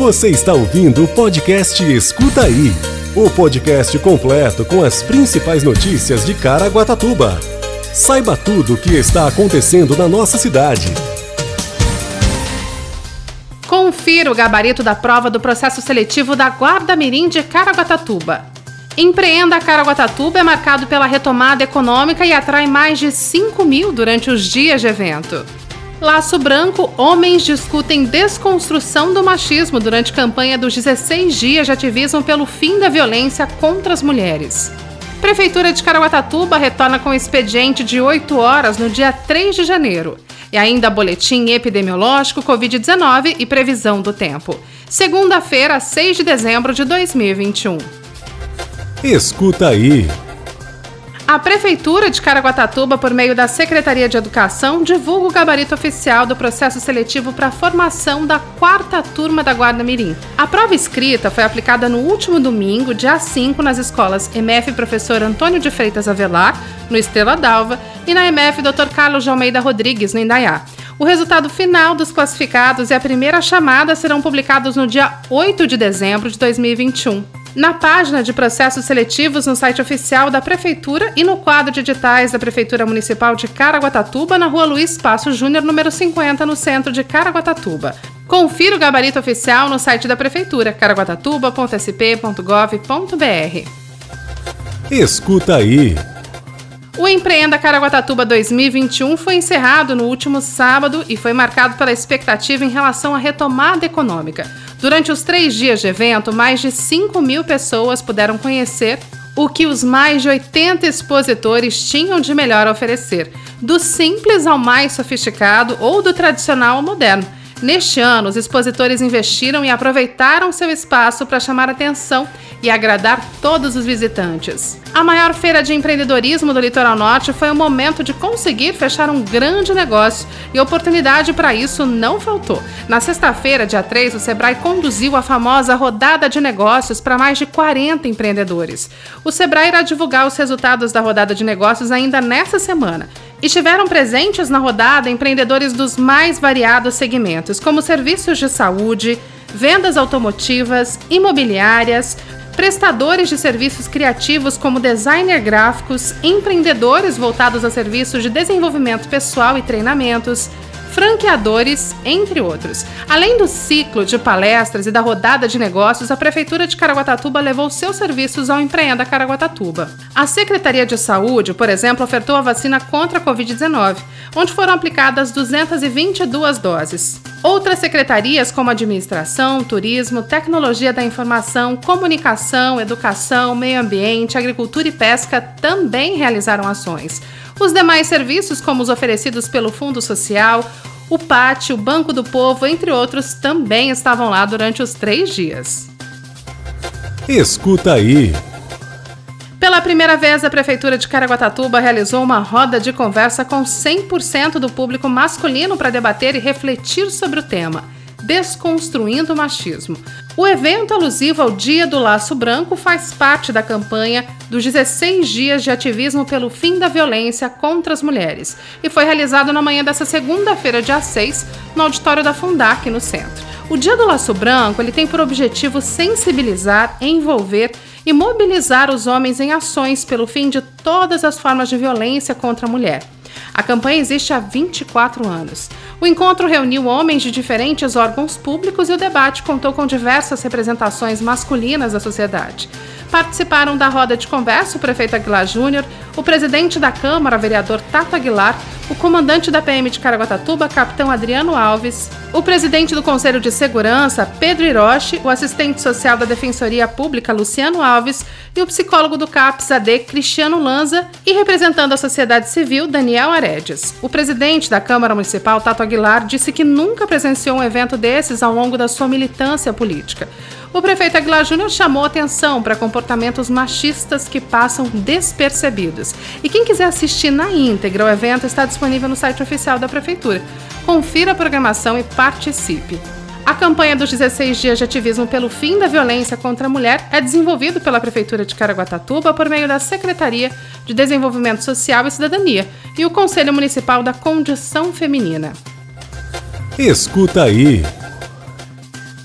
Você está ouvindo o podcast Escuta Aí o podcast completo com as principais notícias de Caraguatatuba. Saiba tudo o que está acontecendo na nossa cidade. Confira o gabarito da prova do processo seletivo da Guarda Mirim de Caraguatatuba. Empreenda Caraguatatuba é marcado pela retomada econômica e atrai mais de 5 mil durante os dias de evento. Laço Branco, homens discutem desconstrução do machismo durante campanha dos 16 dias de ativismo pelo fim da violência contra as mulheres. Prefeitura de Caraguatatuba retorna com expediente de 8 horas no dia 3 de janeiro. E ainda boletim epidemiológico Covid-19 e previsão do tempo. Segunda-feira, 6 de dezembro de 2021. Escuta aí. A Prefeitura de Caraguatatuba, por meio da Secretaria de Educação, divulga o gabarito oficial do processo seletivo para a formação da quarta turma da Guarda Mirim. A prova escrita foi aplicada no último domingo, dia 5, nas escolas MF Professor Antônio de Freitas Avelar, no Estrela d'Alva, e na MF Dr. Carlos de Almeida Rodrigues, no Indaiá. O resultado final dos classificados e a primeira chamada serão publicados no dia 8 de dezembro de 2021 na página de processos seletivos no site oficial da Prefeitura e no quadro de editais da Prefeitura Municipal de Caraguatatuba, na rua Luiz Passo Júnior, número 50, no centro de Caraguatatuba. Confira o gabarito oficial no site da Prefeitura, caraguatatuba.sp.gov.br. Escuta aí. O Empreenda Caraguatatuba 2021 foi encerrado no último sábado e foi marcado pela expectativa em relação à retomada econômica. Durante os três dias de evento, mais de 5 mil pessoas puderam conhecer o que os mais de 80 expositores tinham de melhor a oferecer, do simples ao mais sofisticado ou do tradicional ao moderno. Neste ano, os expositores investiram e aproveitaram seu espaço para chamar atenção e agradar todos os visitantes. A maior feira de empreendedorismo do Litoral Norte foi o momento de conseguir fechar um grande negócio e oportunidade para isso não faltou. Na sexta-feira, dia 3, o Sebrae conduziu a famosa rodada de negócios para mais de 40 empreendedores. O Sebrae irá divulgar os resultados da rodada de negócios ainda nesta semana. Estiveram presentes na rodada empreendedores dos mais variados segmentos, como serviços de saúde, vendas automotivas, imobiliárias, prestadores de serviços criativos como designer gráficos, empreendedores voltados a serviços de desenvolvimento pessoal e treinamentos, franqueadores, entre outros. Além do ciclo de palestras e da rodada de negócios, a Prefeitura de Caraguatatuba levou seus serviços ao Empreenda Caraguatatuba. A Secretaria de Saúde, por exemplo, ofertou a vacina contra a Covid-19, onde foram aplicadas 222 doses. Outras secretarias, como Administração, Turismo, Tecnologia da Informação, Comunicação, Educação, Meio Ambiente, Agricultura e Pesca, também realizaram ações. Os demais serviços, como os oferecidos pelo Fundo Social, o PAT, o Banco do Povo, entre outros, também estavam lá durante os três dias. Escuta aí. Pela primeira vez, a Prefeitura de Caraguatatuba realizou uma roda de conversa com 100% do público masculino para debater e refletir sobre o tema. Desconstruindo o Machismo. O evento alusivo ao Dia do Laço Branco faz parte da campanha dos 16 dias de ativismo pelo fim da violência contra as mulheres e foi realizado na manhã dessa segunda-feira, dia 6, no auditório da Fundac, no centro. O Dia do Laço Branco ele tem por objetivo sensibilizar, envolver e mobilizar os homens em ações pelo fim de todas as formas de violência contra a mulher. A campanha existe há 24 anos. O encontro reuniu homens de diferentes órgãos públicos e o debate contou com diversas representações masculinas da sociedade. Participaram da roda de conversa o prefeito Aguilar Júnior, o presidente da Câmara, vereador Tato Aguilar, o comandante da PM de Caraguatatuba, capitão Adriano Alves, o presidente do Conselho de Segurança, Pedro Hiroshi, o assistente social da Defensoria Pública, Luciano Alves, e o psicólogo do CAPS AD, Cristiano Lanza, e representando a sociedade civil, Daniel Aredes. O presidente da Câmara Municipal, Tato Aguilar, disse que nunca presenciou um evento desses ao longo da sua militância política. O prefeito Aguilar Júnior chamou atenção para comportamentos machistas que passam despercebidos. E quem quiser assistir na íntegra o evento está disponível no site oficial da prefeitura. Confira a programação e participe. A campanha dos 16 dias de ativismo pelo fim da violência contra a mulher é desenvolvido pela Prefeitura de Caraguatatuba por meio da Secretaria de Desenvolvimento Social e Cidadania e o Conselho Municipal da Condição Feminina. Escuta aí.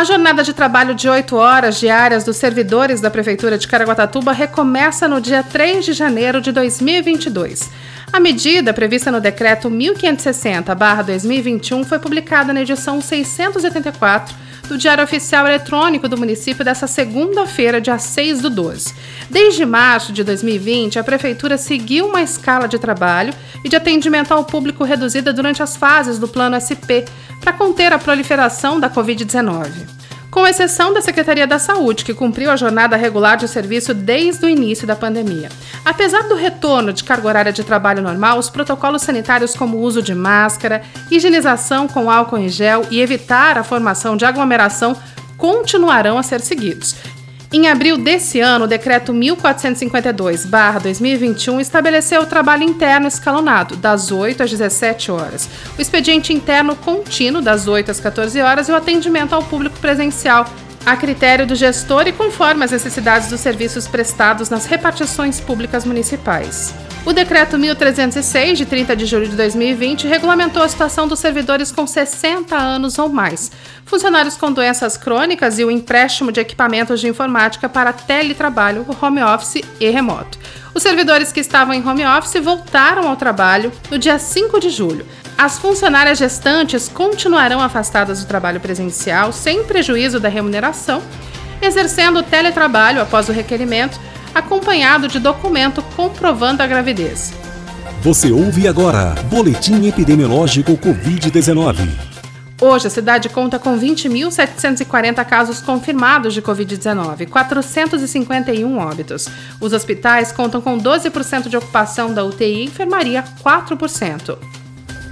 A jornada de trabalho de 8 horas diárias dos servidores da Prefeitura de Caraguatatuba recomeça no dia 3 de janeiro de 2022. A medida, prevista no Decreto 1560-2021, foi publicada na edição 684 do Diário Oficial Eletrônico do município dessa segunda-feira, dia 6 do 12. Desde março de 2020, a Prefeitura seguiu uma escala de trabalho e de atendimento ao público reduzida durante as fases do Plano SP para conter a proliferação da Covid-19 com exceção da Secretaria da Saúde, que cumpriu a jornada regular de serviço desde o início da pandemia. Apesar do retorno de carga horária de trabalho normal, os protocolos sanitários como o uso de máscara, higienização com álcool em gel e evitar a formação de aglomeração continuarão a ser seguidos. Em abril desse ano, o decreto 1452/2021 estabeleceu o trabalho interno escalonado, das 8 às 17 horas, o expediente interno contínuo, das 8 às 14 horas, e o atendimento ao público presencial, a critério do gestor e conforme as necessidades dos serviços prestados nas repartições públicas municipais. O decreto 1306, de 30 de julho de 2020, regulamentou a situação dos servidores com 60 anos ou mais, funcionários com doenças crônicas e o empréstimo de equipamentos de informática para teletrabalho, home office e remoto. Os servidores que estavam em home office voltaram ao trabalho no dia 5 de julho. As funcionárias gestantes continuarão afastadas do trabalho presencial sem prejuízo da remuneração, exercendo teletrabalho após o requerimento acompanhado de documento comprovando a gravidez. Você ouve agora Boletim Epidemiológico Covid-19. Hoje, a cidade conta com 20.740 casos confirmados de Covid-19, 451 óbitos. Os hospitais contam com 12% de ocupação da UTI e enfermaria 4%.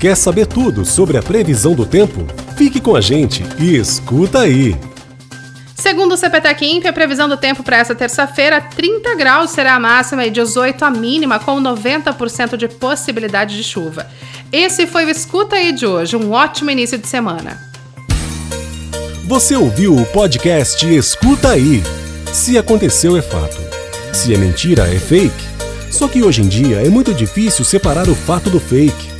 Quer saber tudo sobre a previsão do tempo? Fique com a gente e escuta aí! Segundo o CPTEC Imp, a previsão do tempo para essa terça-feira, 30 graus será a máxima e 18 a mínima, com 90% de possibilidade de chuva. Esse foi o Escuta aí de hoje. Um ótimo início de semana. Você ouviu o podcast Escuta aí. Se aconteceu, é fato. Se é mentira, é fake. Só que hoje em dia é muito difícil separar o fato do fake,